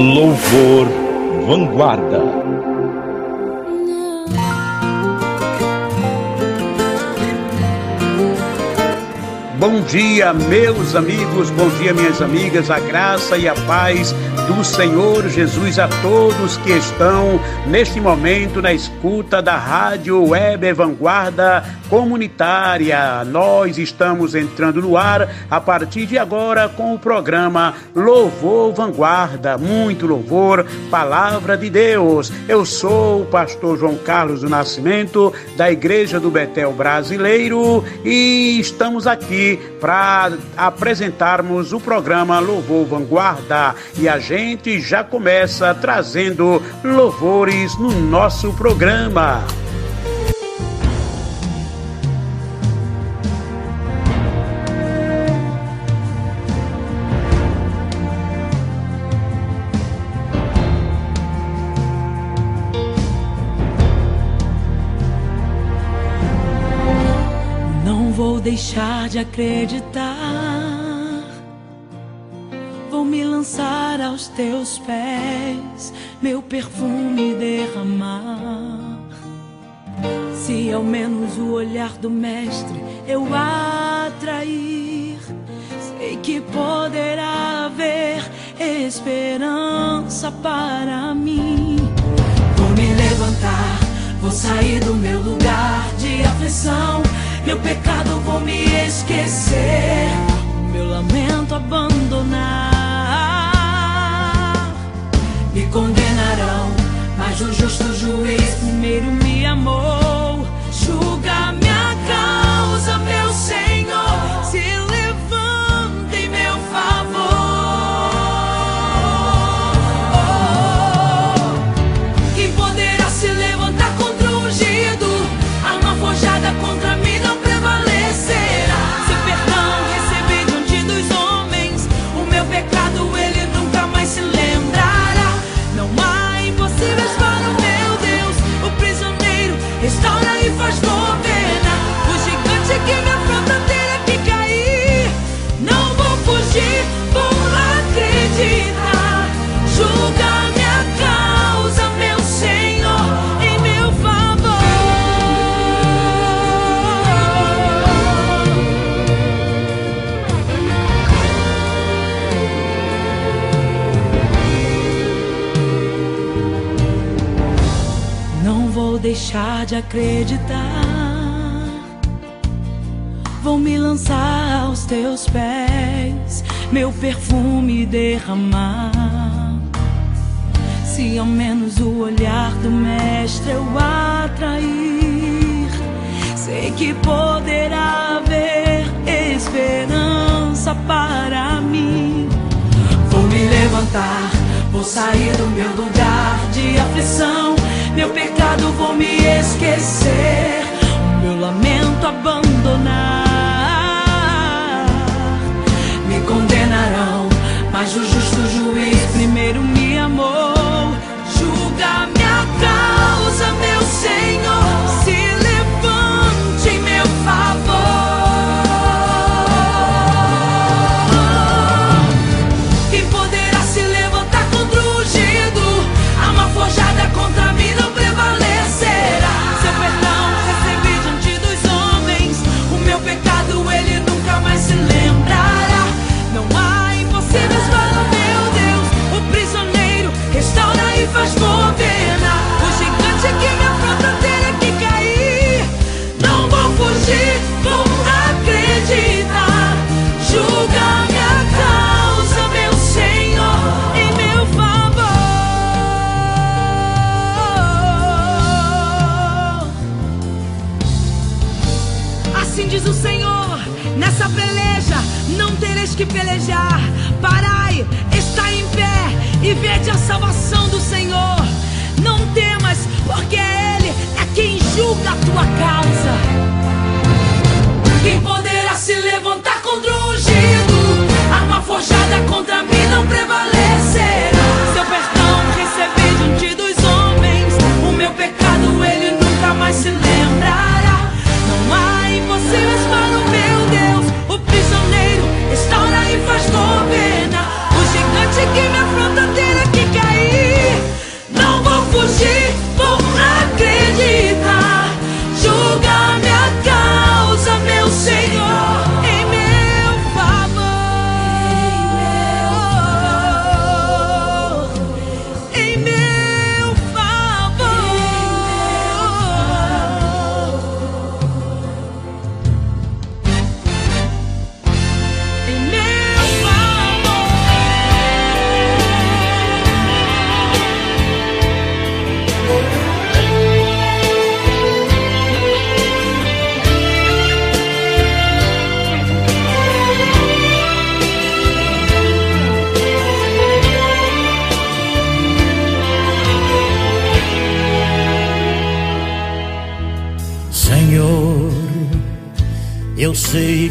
Louvor Vanguarda. Bom dia, meus amigos, bom dia, minhas amigas, a graça e a paz do Senhor Jesus a todos que estão neste momento na escuta da Rádio Web Vanguarda Comunitária. Nós estamos entrando no ar a partir de agora com o programa Louvor Vanguarda, muito louvor, palavra de Deus. Eu sou o pastor João Carlos do Nascimento, da Igreja do Betel Brasileiro, e estamos aqui para apresentarmos o programa Louvor Vanguarda. E a gente já começa trazendo louvores no nosso programa. Deixar de acreditar. Vou me lançar aos teus pés, meu perfume derramar. Se ao menos o olhar do Mestre eu atrair, sei que poderá haver esperança para mim. Vou me levantar, vou sair do meu lugar de aflição meu pecado vou me esquecer, meu lamento abandonar. Me condenarão, mas o justo juiz primeiro me amou. Deixar de acreditar. Vou me lançar aos teus pés, meu perfume derramar. Se ao menos o olhar do Mestre eu atrair, sei que poderá haver esperança para mim. Vou me levantar, vou sair do meu lugar de aflição meu pecado vou me esquecer, o meu lamento abandonar. Me condenarão, mas o justo juiz primeiro me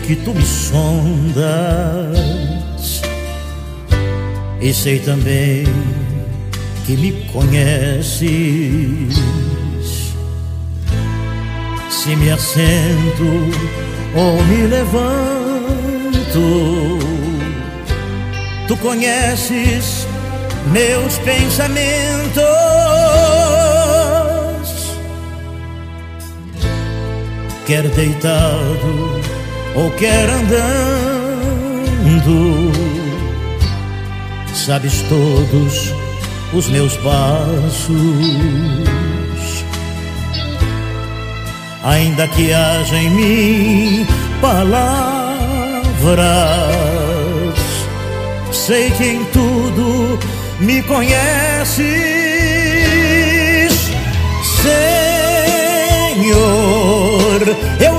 que tu me sondas e sei também que me conheces. Se me assento ou me levanto, tu conheces meus pensamentos. Quer deitado ou quer andando, sabes todos os meus passos. Ainda que haja em mim palavras, sei que em tudo me conheces, Senhor. Eu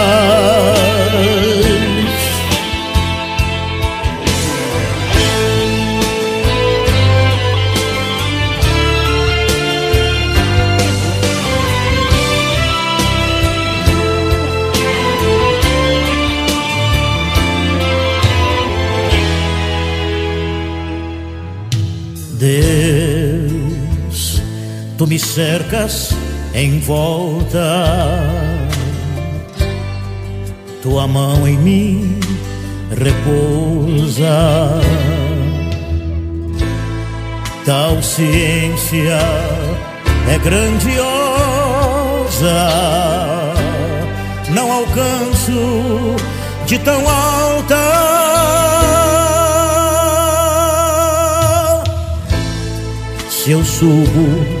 Me cercas em volta, tua mão em mim repousa. Tal ciência é grandiosa, não alcanço de tão alta. Se eu subo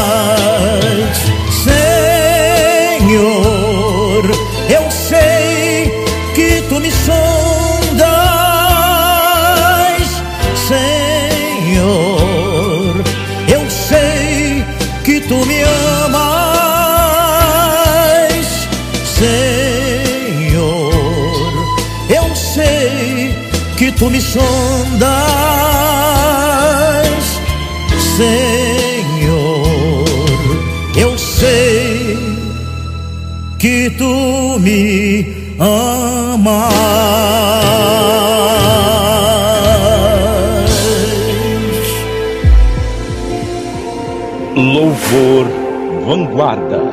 tu me sondas. Senhor, eu sei que tu me amas. Louvor Vanguarda.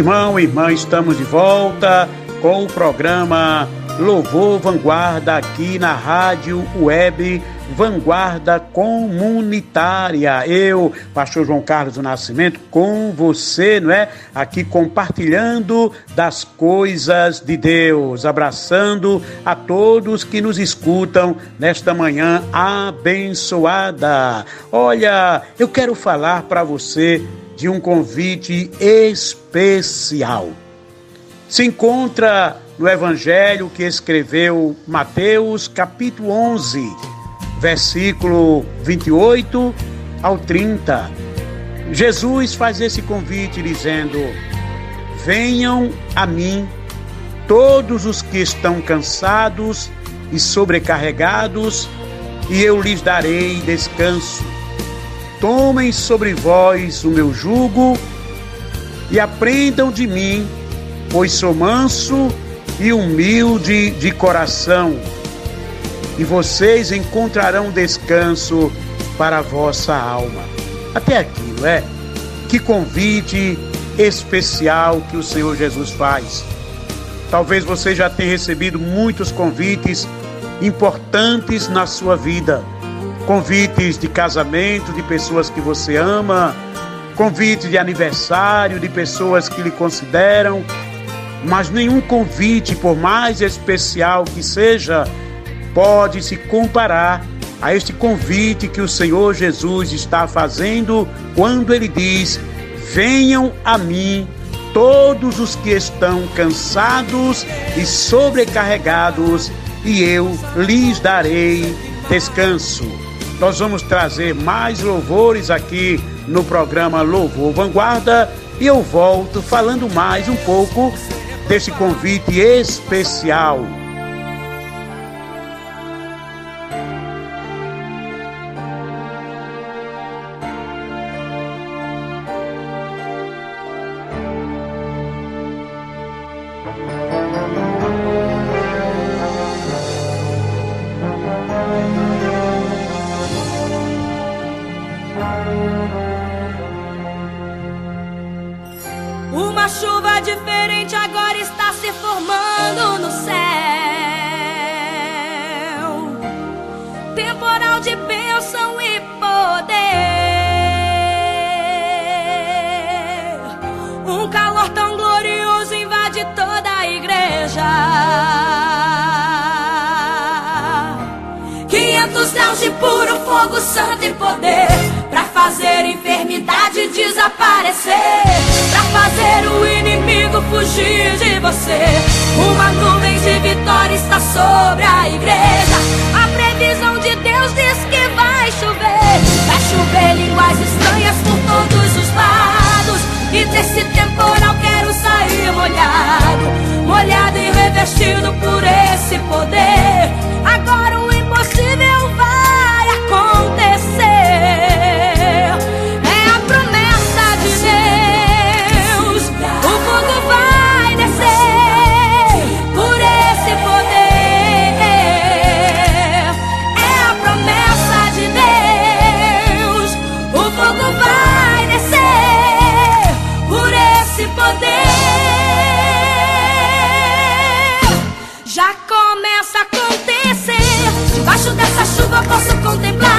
Irmão, irmã, estamos de volta com o programa Louvor Vanguarda aqui na Rádio Web Vanguarda Comunitária. Eu, Pastor João Carlos do Nascimento, com você, não é? Aqui compartilhando das coisas de Deus, abraçando a todos que nos escutam nesta manhã abençoada. Olha, eu quero falar para você de um convite especial. Se encontra no Evangelho que escreveu Mateus, capítulo 11, versículo 28 ao 30. Jesus faz esse convite dizendo: Venham a mim todos os que estão cansados e sobrecarregados, e eu lhes darei descanso. Tomem sobre vós o meu jugo e aprendam de mim, pois sou manso e humilde de coração, e vocês encontrarão descanso para a vossa alma. Até aqui, não é? Que convite especial que o Senhor Jesus faz. Talvez você já tenha recebido muitos convites importantes na sua vida. Convites de casamento de pessoas que você ama, convite de aniversário de pessoas que lhe consideram, mas nenhum convite, por mais especial que seja, pode se comparar a este convite que o Senhor Jesus está fazendo quando ele diz: Venham a mim todos os que estão cansados e sobrecarregados, e eu lhes darei descanso. Nós vamos trazer mais louvores aqui no programa Louvor Vanguarda e eu volto falando mais um pouco desse convite especial Uma chuva diferente agora está se formando no céu. Temporal de bênção e poder. Um calor tão glorioso invade toda a igreja. 500 céus de puro fogo, santo e poder. Pra fazer enfermidade desaparecer. Pra fazer o inimigo fugir de você. Uma nuvem de vitória está sobre a igreja. A previsão de Deus diz que vai chover. Vai chover línguas estranhas por todos os lados. E desse temporal quero sair molhado, molhado e revestido por esse poder. Agora o impossível vai acontecer. contemplar.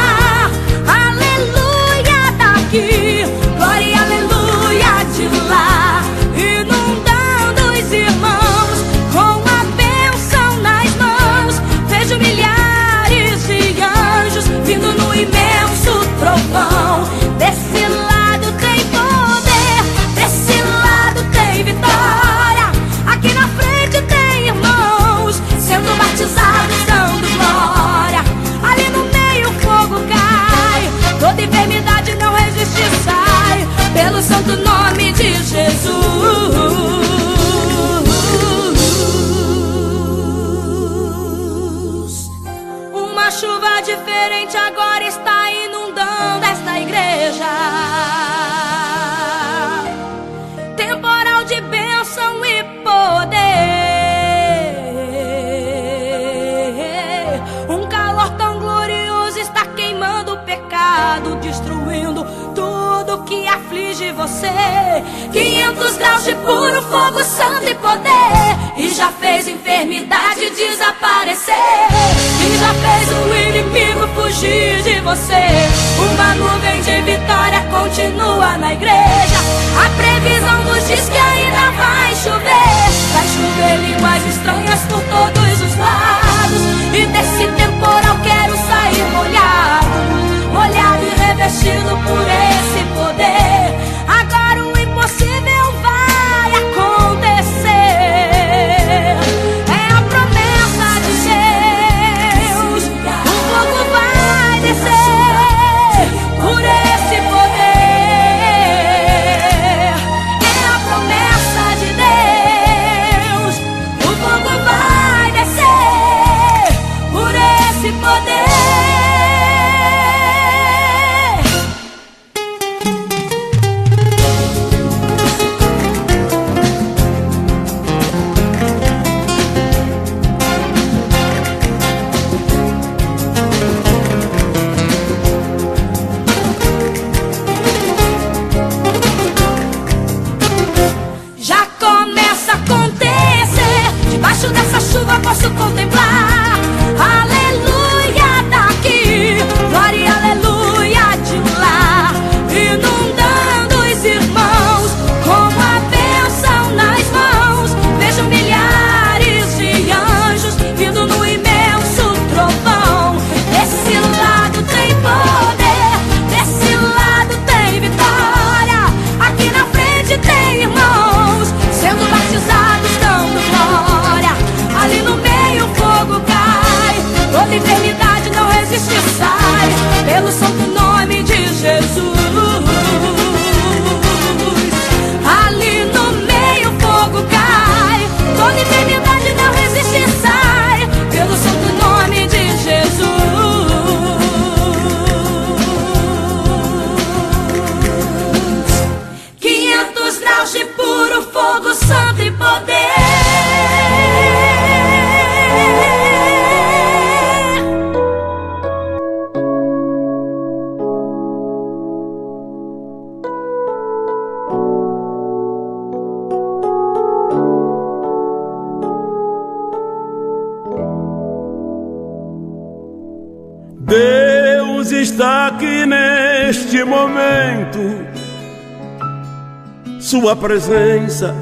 Presença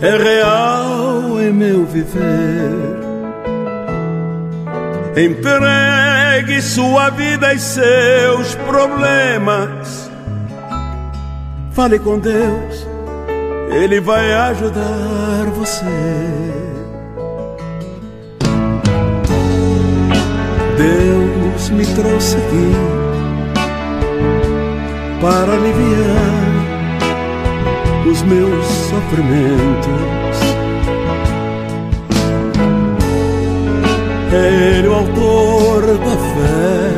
é real em meu viver. Entregue sua vida e seus problemas. Fale com Deus, Ele vai ajudar você. Deus me trouxe aqui para aliviar os meus sofrimentos. Ele o autor da fé,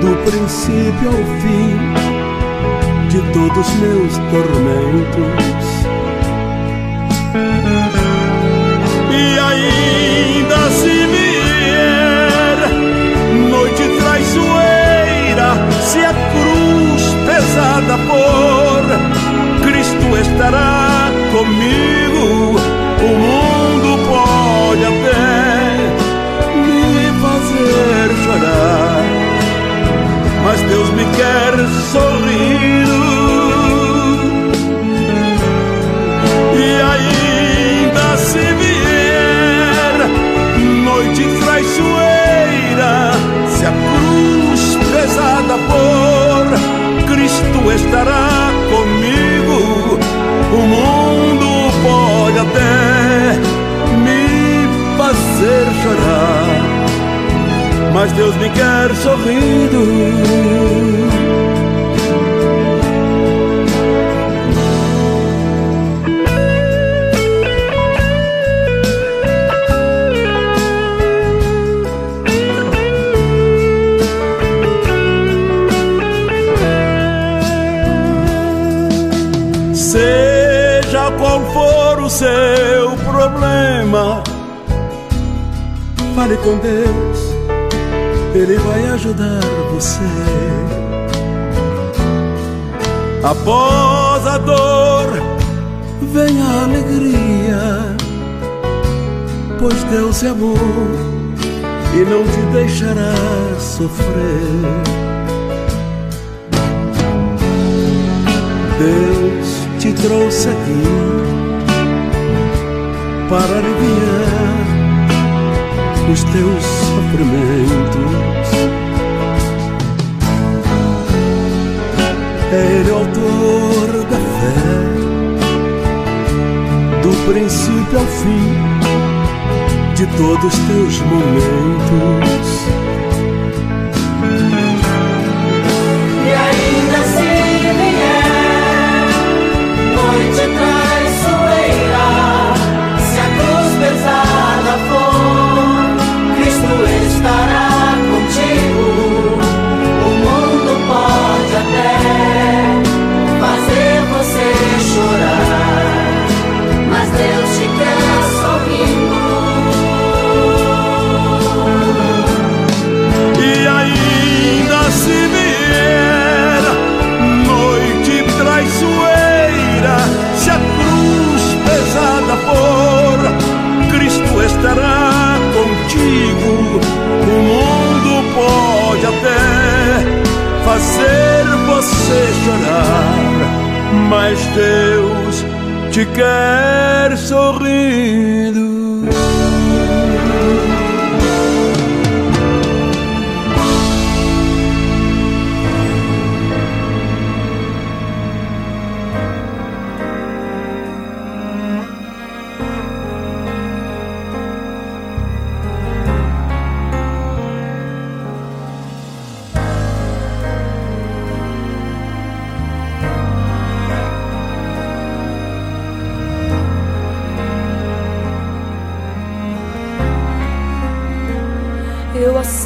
do princípio ao fim de todos meus tormentos. E ainda se vier noite traiçoeira, se a cruz pesada for estará comigo. O mundo pode até me fazer chorar, mas Deus me quer sorrindo. E ainda se vier noite traiçoeira, se a cruz pesada for, Cristo estará mas Deus me quer sorrindo. seu problema. Fale com Deus, Ele vai ajudar você. Após a dor, vem a alegria, pois Deus é amor e não te deixará sofrer. Deus te trouxe aqui para aliviar os teus sofrimentos. É Ele o autor da fé, do princípio ao fim de todos os teus momentos. se vier noite traiçoeira, se a cruz pesada for, Cristo estará contigo. O mundo pode até fazer você chorar, mas Deus te quer sorrindo.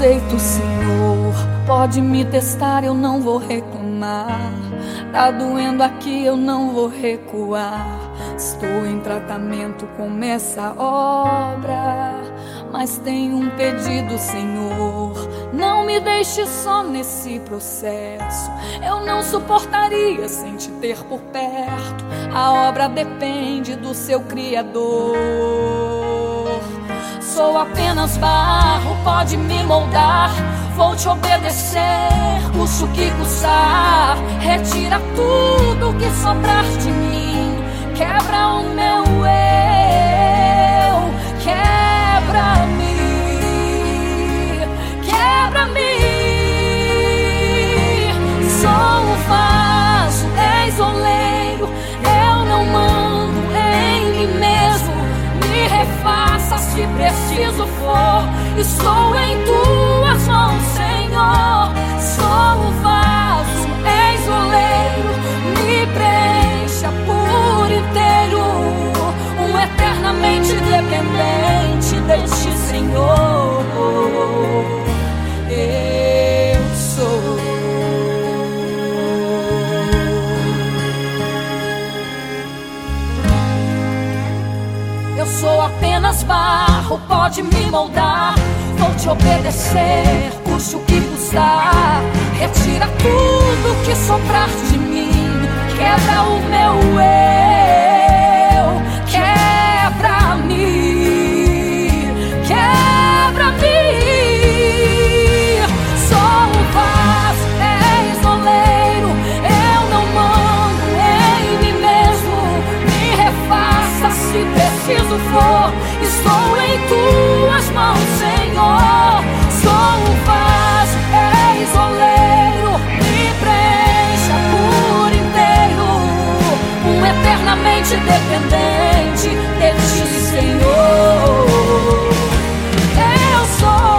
Aceito, Senhor. Pode me testar, eu não vou reclamar. Tá doendo aqui, eu não vou recuar. Estou em tratamento com essa obra. Mas tenho um pedido, Senhor. Não me deixe só nesse processo. Eu não suportaria sem te ter por perto. A obra depende do seu Criador. Sou apenas barro, pode me moldar. Vou te obedecer, custe o que custar. Retira tudo que sobrar de mim. Quebra o meu eu, se preciso for. Estou em tuas mãos, Senhor. Sou o vaso, és oleiro. Me preencha por inteiro. Um eternamente dependente pode me moldar. Vou te obedecer, custe o que custar. Retira tudo que sobrar de mim. Quebra o meu eu, quebra-me, quebra-me. Sou o vaso, és oleiro. Eu não mando em mim mesmo. Me refaça se preciso for. Tuas mãos, Senhor. Sou o vaso, és oleiro. Me preencha por inteiro. Um eternamente dependente de ti, Senhor. Eu sou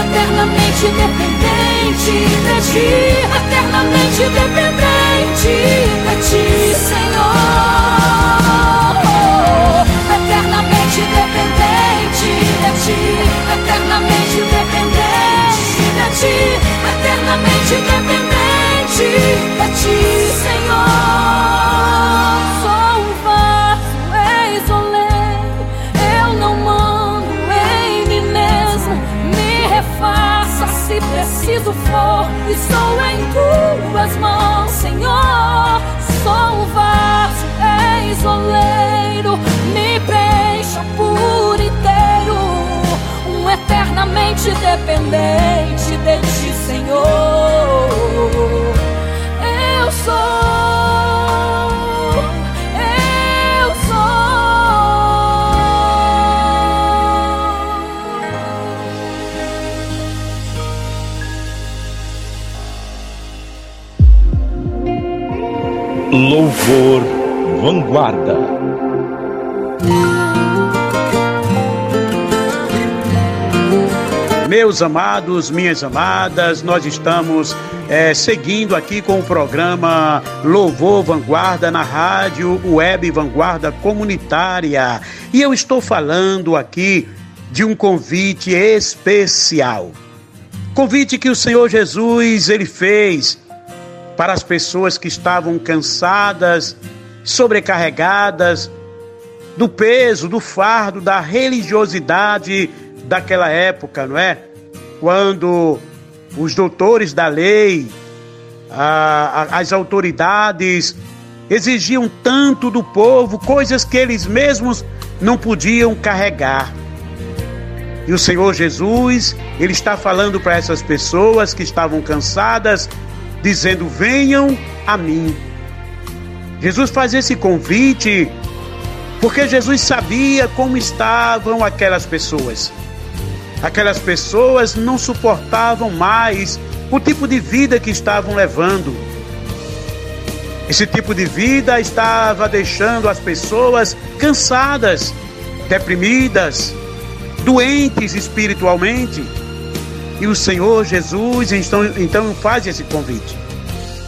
eternamente dependente de ti, eternamente dependente de ti, Senhor. Dependente eternamente dependente de ti, Senhor. Sou um vaso, oleiro, eu não mando em mim mesmo. Me refaça se preciso for. Estou em tuas mãos, Senhor. Sou o vaso, oleiro. Me preencha por dependente de ti, Senhor. Eu sou. Eu Louvor Vanguarda. Meus amados, minhas amadas, nós estamos eh, seguindo aqui com o programa Louvor Vanguarda na rádio Web Vanguarda Comunitária. E eu estou falando aqui de um convite especial. Convite que o Senhor Jesus ele fez para as pessoas que estavam cansadas, sobrecarregadas do peso, do fardo, da religiosidade daquela época, não é? Quando os doutores da lei, a, a, as autoridades exigiam tanto do povo, coisas que eles mesmos não podiam carregar. E o Senhor Jesus, ele está falando para essas pessoas que estavam cansadas dizendo: Venham a mim. Jesus faz esse convite porque Jesus sabia como estavam aquelas pessoas. Aquelas pessoas não suportavam mais o tipo de vida que estavam levando. Esse tipo de vida estava deixando as pessoas cansadas, deprimidas, doentes espiritualmente. E o Senhor Jesus então, então faz esse convite.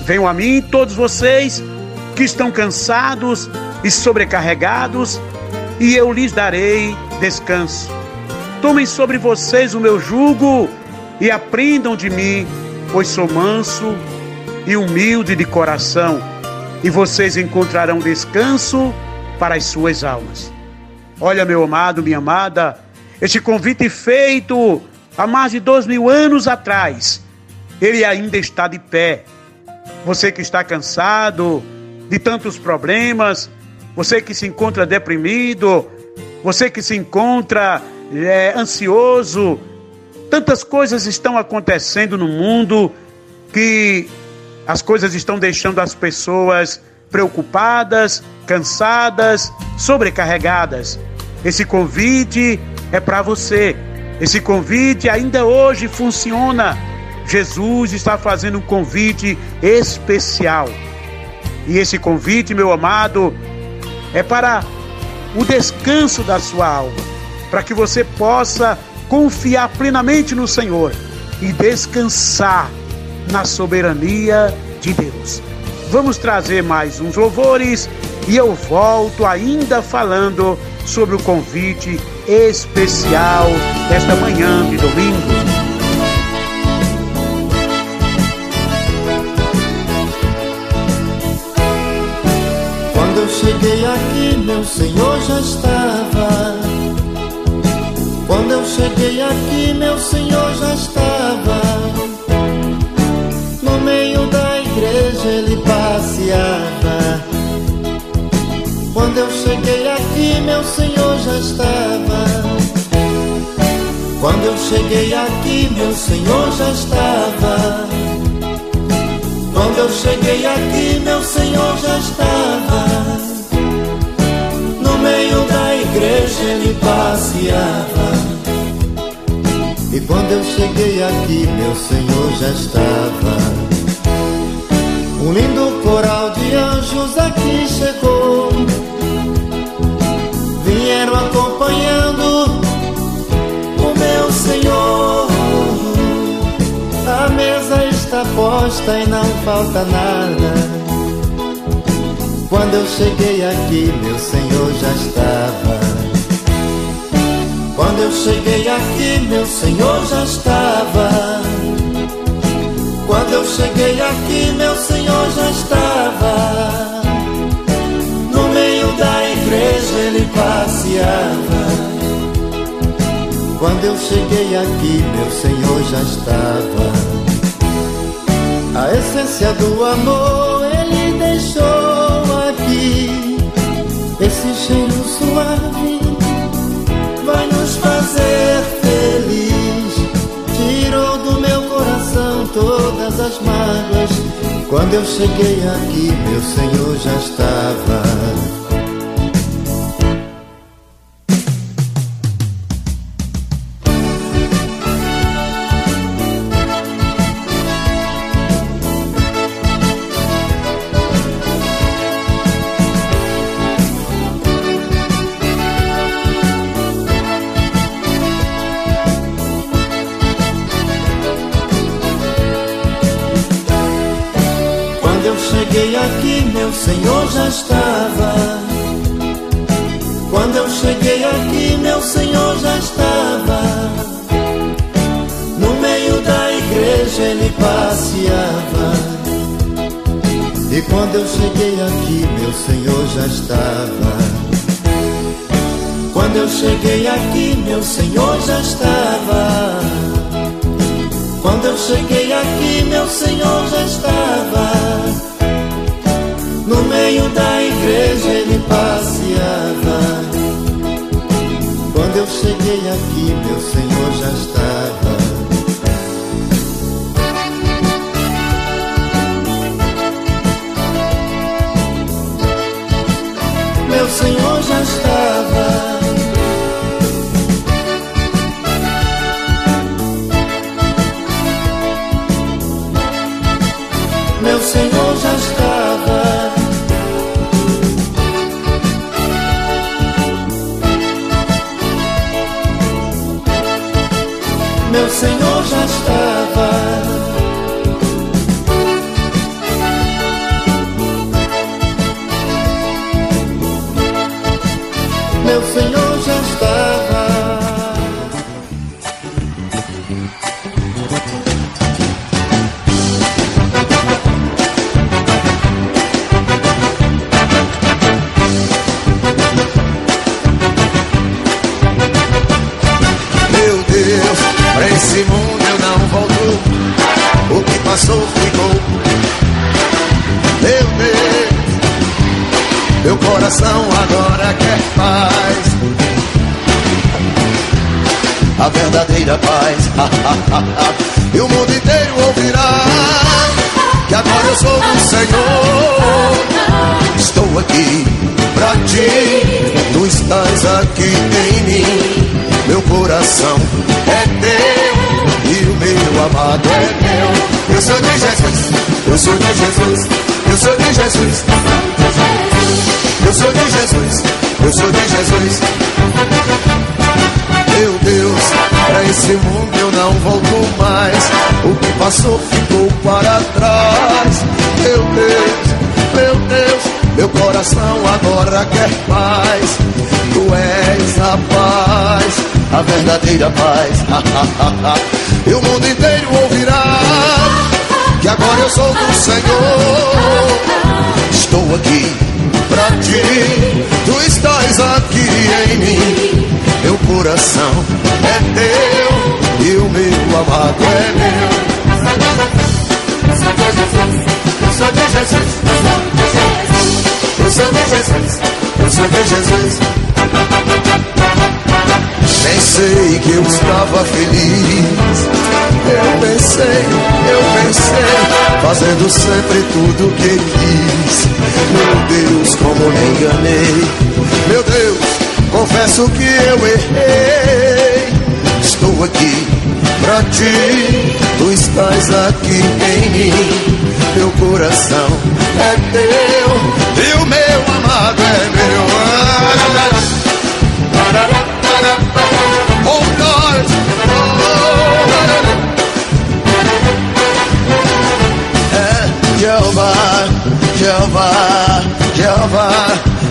Venham a mim todos vocês que estão cansados e sobrecarregados, e eu lhes darei descanso. Tomem sobre vocês o meu jugo e aprendam de mim, pois sou manso e humilde de coração, e vocês encontrarão descanso para as suas almas. Olha, meu amado, minha amada, este convite feito há mais de dois mil anos atrás, ele ainda está de pé. Você que está cansado de tantos problemas, você que se encontra deprimido, você que se encontra é, ansioso, tantas coisas estão acontecendo no mundo que as coisas estão deixando as pessoas preocupadas, cansadas, sobrecarregadas. Esse convite é para você. Esse convite ainda hoje funciona. Jesus está fazendo um convite especial. E esse convite, meu amado, é para o descanso da sua alma, para que você possa confiar plenamente no Senhor e descansar na soberania de Deus. Vamos trazer mais uns louvores e eu volto ainda falando sobre o convite especial desta manhã de domingo. cheguei aqui, meu Senhor já estava. Quando eu cheguei aqui, meu Senhor já estava. No meio da igreja ele passeava. Quando eu cheguei aqui, meu Senhor já estava. Quando eu cheguei aqui, meu Senhor já estava. Quando eu cheguei aqui, meu Senhor já estava meio da igreja ele passeava. E quando eu cheguei aqui, meu Senhor já estava. Um lindo coral de anjos aqui chegou. Vieram acompanhando o meu Senhor. A mesa está posta e não falta nada. Quando eu cheguei aqui, meu Senhor já estava. Quando eu cheguei aqui, meu Senhor já estava. Quando eu cheguei aqui, meu Senhor já estava. No meio da igreja ele passeava. Quando eu cheguei aqui, meu Senhor já estava. A essência do amor ele deixou esse cheiro suave fazer feliz. Tirou do meu coração todas as mágoas. Quando eu cheguei aqui, meu Senhor já estava. Senhor já estava. Quando eu cheguei aqui, meu Senhor já estava. No meio da igreja ele passeava. E quando eu cheguei aqui, meu Senhor já estava. Quando eu cheguei aqui, meu Senhor já estava. Quando eu cheguei aqui, meu Senhor já estava. No meio da igreja ele passeava. Quando eu cheguei aqui, meu Senhor já estava. Meu Senhor já estava. Senhor já estava. meu Senhor esse mundo eu não volto. O que passou ficou. Meu Deus. Meu coração agora quer paz. A verdadeira paz. e o mundo inteiro ouvirá que agora eu sou do Senhor. Estou aqui pra ti. Tu estás aqui em mim. Meu coração é o meu amado é meu. Eu sou de Jesus. Eu sou de Jesus. Eu sou de Jesus. Eu sou de Jesus, eu sou de Jesus. Meu Deus, pra esse mundo eu não volto mais. O que passou ficou para trás. Meu Deus, meu Deus, meu coração agora quer paz. Tu és a paz, a verdadeira paz. e o mundo inteiro ouvirá que agora eu sou do Senhor. Estou aqui pra ti, tu estás aqui em mim. Meu coração é teu e o meu amado é meu. Eu sou de Jesus, eu sou de Jesus, eu sou de Jesus, eu sou de Jesus. Pensei que eu estava feliz. Eu pensei, eu pensei, fazendo sempre tudo que quis. Meu Deus, como me enganei. Meu Deus, confesso que eu errei. Estou aqui pra ti, tu estás aqui em mim. Meu coração é teu e o meu amado é meu. Jeová, Jeová,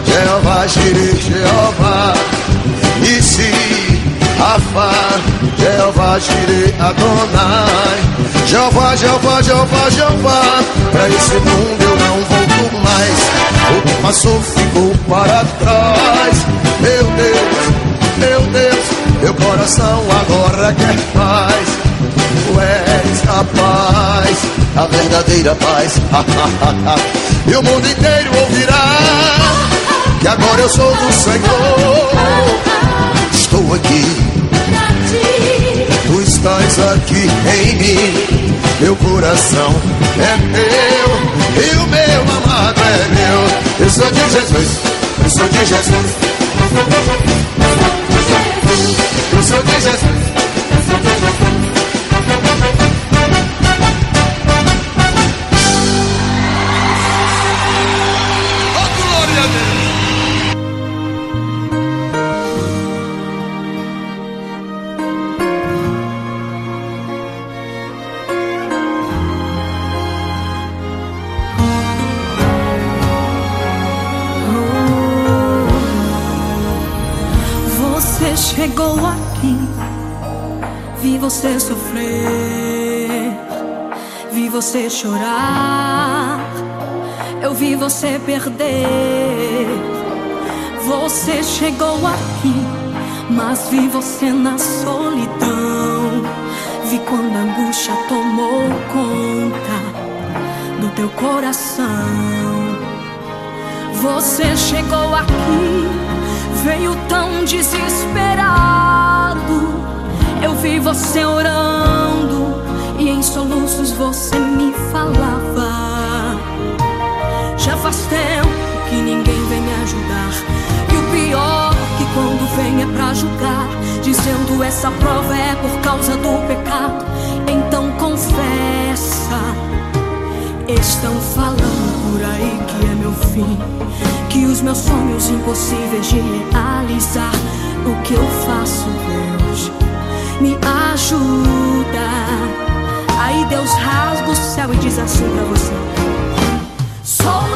Jeová, Jireh, Jeová, Nissi, Rafa, Jeová, Jireh, Adonai, Jeová, Jeová, Jeová, Jeová, pra esse mundo eu não volto mais, o que passou ficou para trás, meu Deus, meu Deus, meu coração agora quer paz. Tu és a paz, a verdadeira paz. e o mundo inteiro ouvirá que agora eu sou do Senhor. Estou aqui, tu estás aqui em mim. Meu coração é teu e o meu amado é meu. Eu sou de Jesus, eu sou de Jesus. Eu sou de Jesus. Você chorar, eu vi você perder. Você chegou aqui, mas vi você na solidão. Vi quando a angústia tomou conta do teu coração. Você chegou aqui, veio tão desesperado. Eu vi você orando em soluços você me falava. Já faz tempo que ninguém vem me ajudar. E o pior é que quando vem é pra julgar, dizendo essa prova é por causa do pecado. Então confessa. Estão falando por aí que é meu fim, que os meus sonhos impossíveis de realizar. O que eu faço, Deus? me ajuda. Aí Deus rasga o céu e diz assim para você: Sou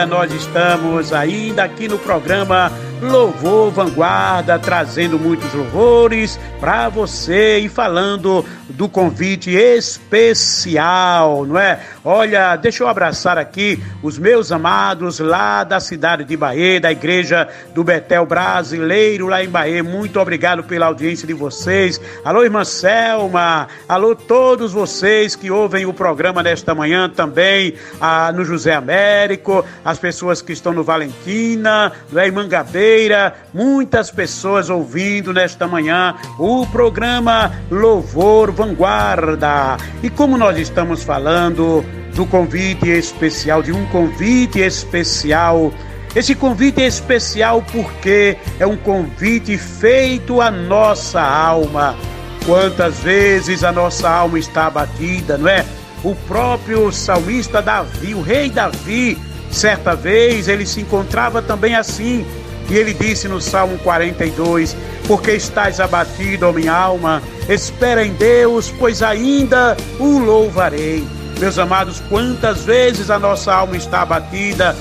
dia nós estamos ainda aqui no programa Louvor Vanguarda, trazendo muitos louvores para você e falando do convite especial, não é? Olha, deixa eu abraçar aqui os meus amados lá da cidade de Bahia, da igreja do Betel Brasileiro lá em Bahia. Muito obrigado pela audiência de vocês. Alô, irmã Selma. Alô, todos vocês que ouvem o programa nesta manhã também, ah, no José Américo, as pessoas que estão no Valentina, no em Mangabeira, muitas pessoas ouvindo nesta manhã o programa Louvor Vanguarda. E como nós estamos falando do convite especial, de um convite especial. Esse convite é especial porque é um convite feito à nossa alma. Quantas vezes a nossa alma está abatida, não é? O próprio salmista Davi, o rei Davi, certa vez ele se encontrava também assim, e ele disse no Salmo 42: Porque estás abatido, ó minha alma, espera em Deus, pois ainda o louvarei. Meus amados, quantas vezes a nossa alma está abatida,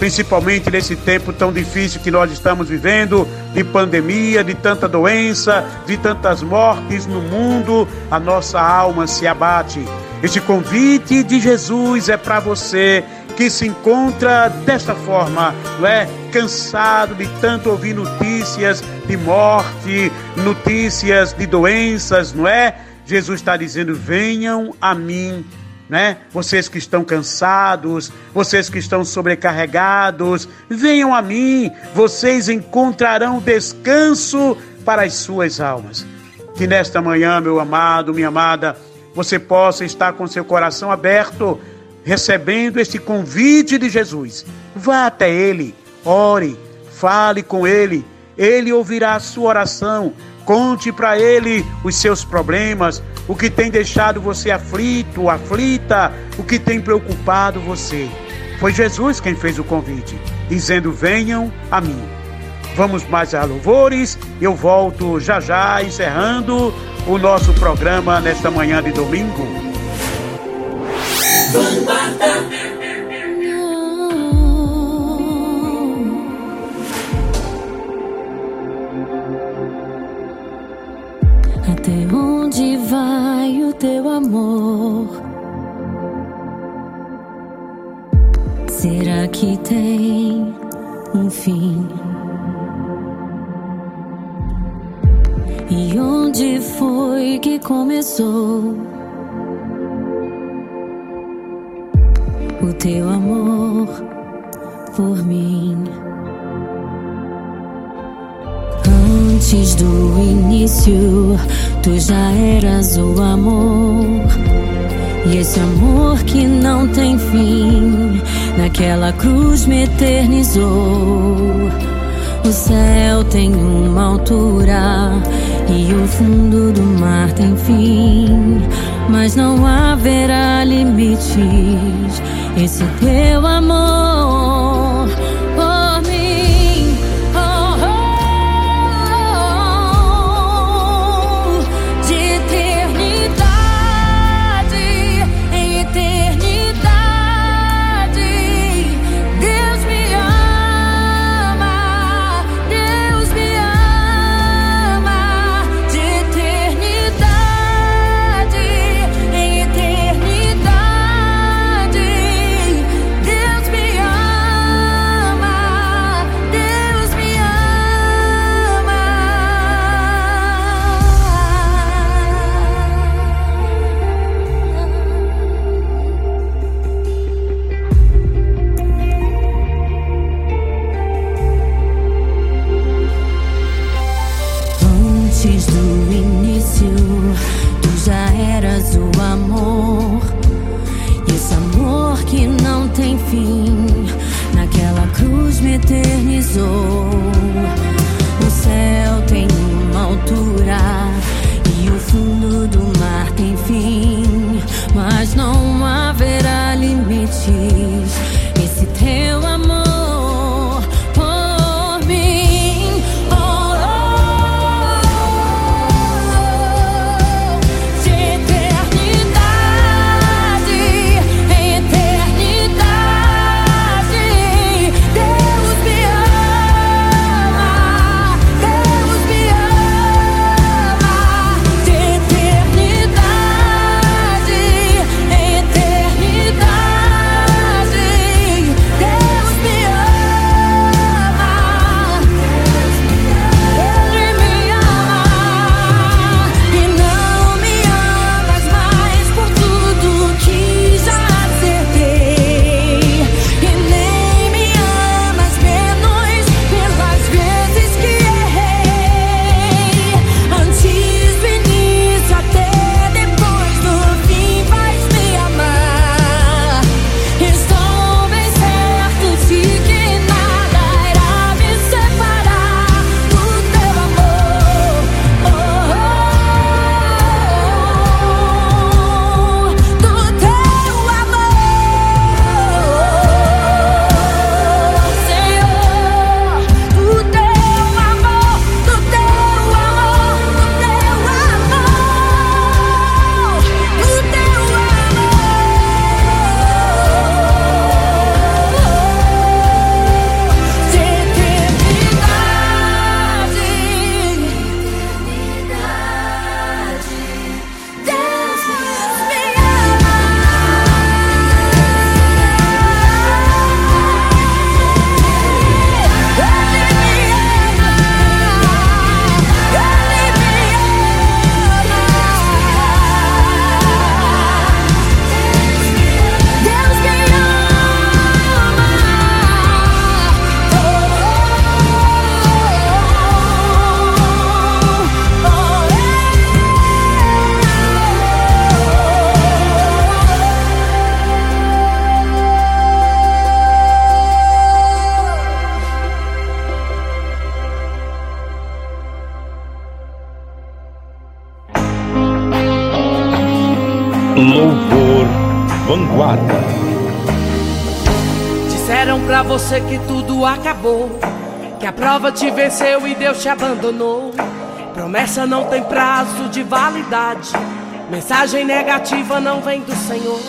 principalmente nesse tempo tão difícil que nós estamos vivendo, de pandemia, de tanta doença, de tantas mortes no mundo, a nossa alma se abate. Este convite de Jesus é para você que se encontra desta forma, não é? Cansado de tanto ouvir notícias de morte, notícias de doenças, não é? Jesus está dizendo: venham a mim. Né? Vocês que estão cansados, vocês que estão sobrecarregados, venham a mim, vocês encontrarão descanso para as suas almas. Que nesta manhã, meu amado, minha amada, você possa estar com seu coração aberto recebendo este convite de Jesus. Vá até Ele, ore, fale com Ele, Ele ouvirá a sua oração. Conte para Ele os seus problemas, o que tem deixado você aflito, aflita, o que tem preocupado você. Foi Jesus quem fez o convite, dizendo: Venham a mim. Vamos mais a louvores. Eu volto já já, encerrando o nosso programa nesta manhã de domingo. Vanguarda. Teu amor? Será que tem um fim? E onde foi que começou? o teu amor por mim. Antes do início, tu já eras o amor. E esse amor que não tem fim, naquela cruz me eternizou. O céu tem uma altura e o fundo do mar tem fim, mas não haverá limites esse teu amor acabou, que a prova te venceu e Deus te abandonou. Promessa não tem prazo de validade. Mensagem negativa não vem do Senhor.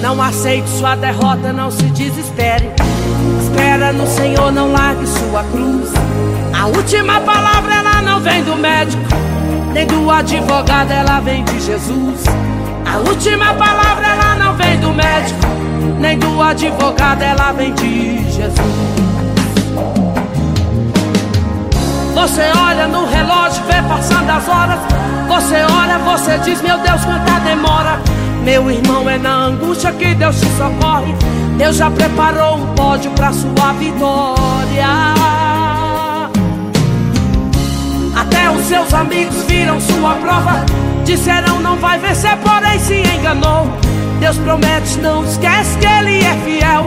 Não aceite sua derrota, não se desespere. Espera no Senhor, não largue sua cruz. A última palavra ela não vem do médico, nem do advogado, ela vem de Jesus. A última palavra ela não vem do médico, nem do advogado, ela vem de Jesus. Você olha no relógio, vê passando as horas. Você olha, você diz, meu Deus, quanta demora. Meu irmão, é na angústia que Deus te socorre. Deus já preparou um pódio pra sua vitória. Até os seus amigos viram sua prova. Disseram não vai vencer, porém se enganou. Deus promete, não esquece que Ele é fiel.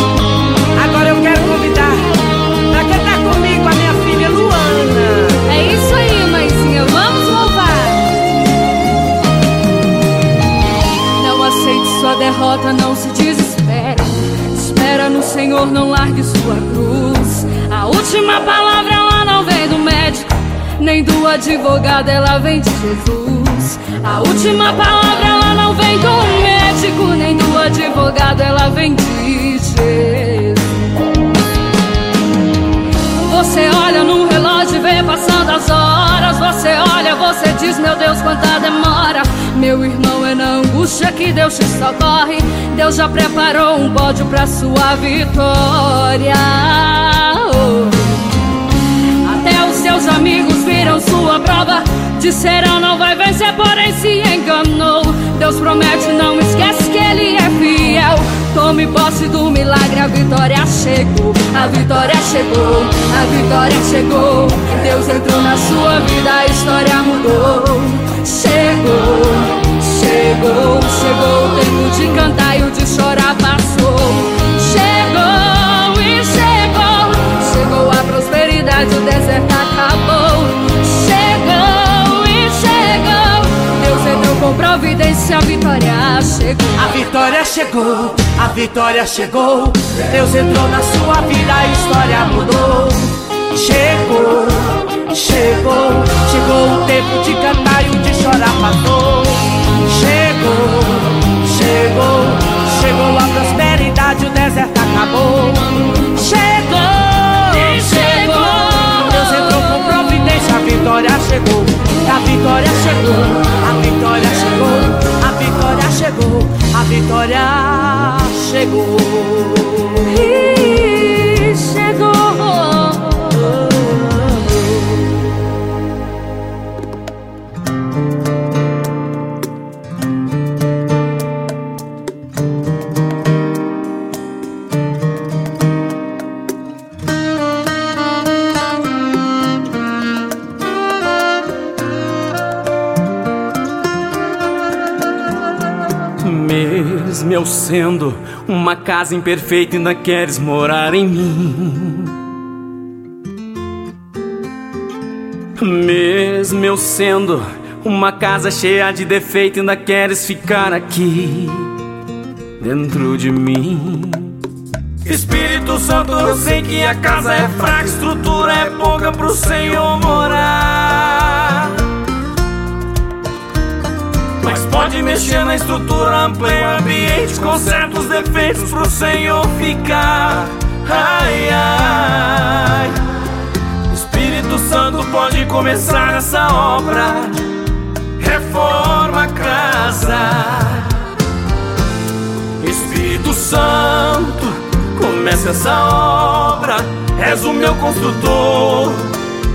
Derrota, não se desespere. Espera no Senhor, não largue sua cruz. A última palavra ela não vem do médico, nem do advogado, ela vem de Jesus. A última palavra ela não vem do médico, nem do advogado, ela vem de Jesus. Você olha no relógio e vê passando as horas. Você olha, você diz, meu Deus, quanta demora. Meu irmão, angústia que Deus te socorre. Deus já preparou um pódio pra sua vitória. Até os seus amigos viram sua prova. Disseram não vai vencer, porém se enganou. Deus promete, não esquece que Ele é fiel. Tome posse do milagre, a vitória chegou. A vitória chegou, a vitória chegou. Deus entrou na sua vida, a história mudou. Chegou, chegou, chegou o tempo de cantar e o de chorar passou. Chegou e chegou, chegou a prosperidade, o deserto acabou. Chegou e chegou, Deus entrou com providência, a vitória chegou. A vitória chegou, a vitória chegou. Deus entrou na sua vida, a história mudou. Chegou, chegou, chegou o tempo de cantar e o de chorar passou. Chegou, chegou, chegou a prosperidade, o deserto acabou. Chegou, chegou, Deus entrou com providência, a vitória chegou. A vitória chegou, a vitória chegou, a vitória chegou, a vitória chegou. Mesmo eu sendo uma casa imperfeita, ainda queres morar em mim. Mesmo eu sendo uma casa cheia de defeito, ainda queres ficar aqui dentro de mim. Espírito Santo, eu sei que a casa é fraca, estrutura é pouca pro Senhor morar. Pode mexer na estrutura, amplia o ambiente com certos defeitos pro Senhor ficar. Ai, ai. Espírito Santo pode começar essa obra. Reforma a casa. Espírito Santo, começa essa obra. És o meu construtor.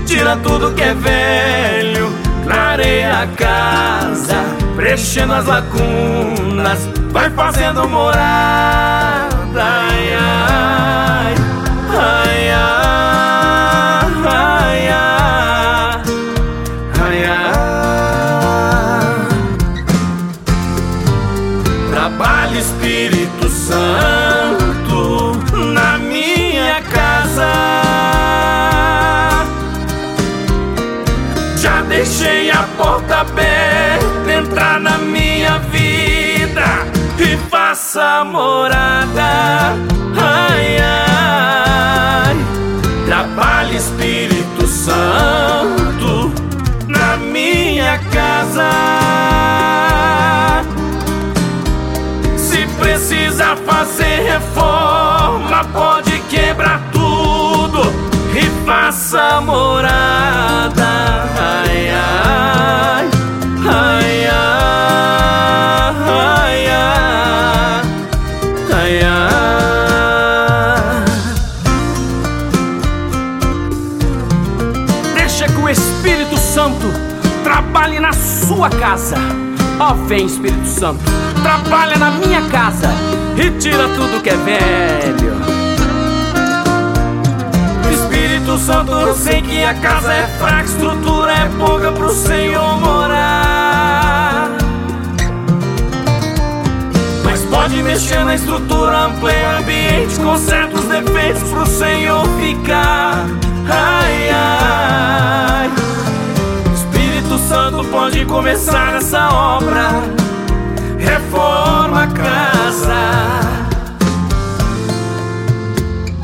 Tira tudo que é velho, clareia a casa, preenchendo as lacunas, vai fazendo morada. Ai, ai, ai, ai, ai, ai, Trabalho Espírito Santo na minha casa. Já deixei a porta aberta. Faça morada. Ai, ai, trabalhe Espírito Santo na minha casa. Se precisa fazer reforma, vem Espírito Santo, trabalha na minha casa e tira tudo que é velho. Espírito Santo, eu sei que a casa é fraca, estrutura é pouca pro Senhor morar. Mas pode mexer na estrutura, amplia o ambiente, conserta os defeitos pro Senhor ficar. Ai, ai. Santo pode começar essa obra. Reforma a casa.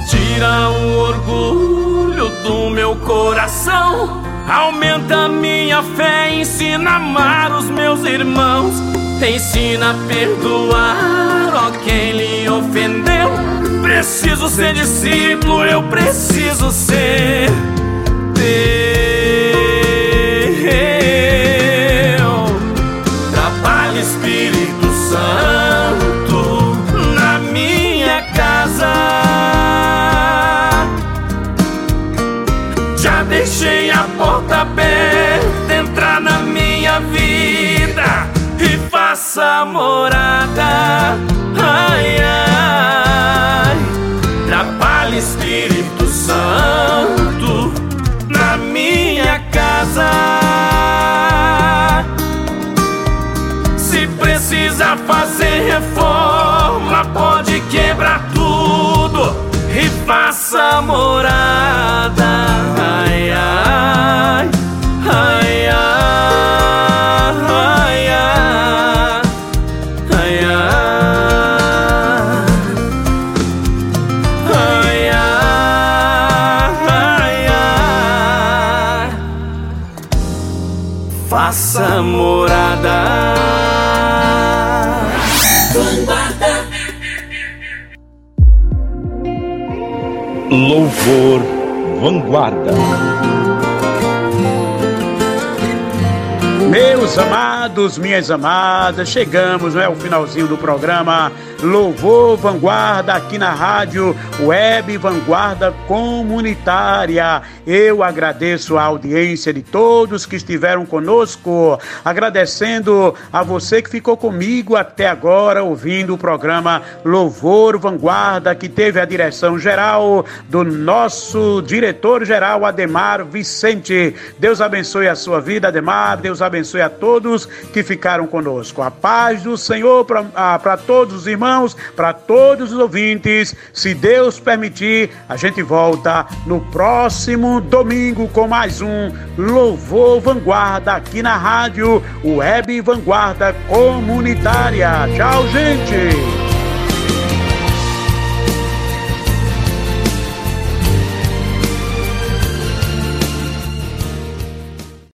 Tira o orgulho do meu coração. Aumenta minha fé, ensina a amar os meus irmãos. Ensina a perdoar, ó quem lhe ofendeu. Preciso ser discípulo, eu preciso ser teu. Faça morada. Ai, ai, trabalhe Espírito Santo na minha casa. Se precisa fazer reforma, pode quebrar tudo e faça faça morada. Louvor Vanguarda. Meus amados, minhas amadas, chegamos não é, ao finalzinho do programa Louvor Vanguarda aqui na rádio Web Vanguarda Comunitária. Eu agradeço a audiência de todos que estiveram conosco, agradecendo a você que ficou comigo até agora ouvindo o programa Louvor Vanguarda, que teve a direção geral do nosso diretor-geral Ademar Vicente. Deus abençoe a sua vida, Ademar. Deus abençoe a todos que ficaram conosco. A paz do Senhor para todos os irmãos, para todos os ouvintes. Se Deus permitir, a gente volta no próximo domingo com mais um Louvor Vanguarda aqui na rádio Web Vanguarda Comunitária. Tchau, gente!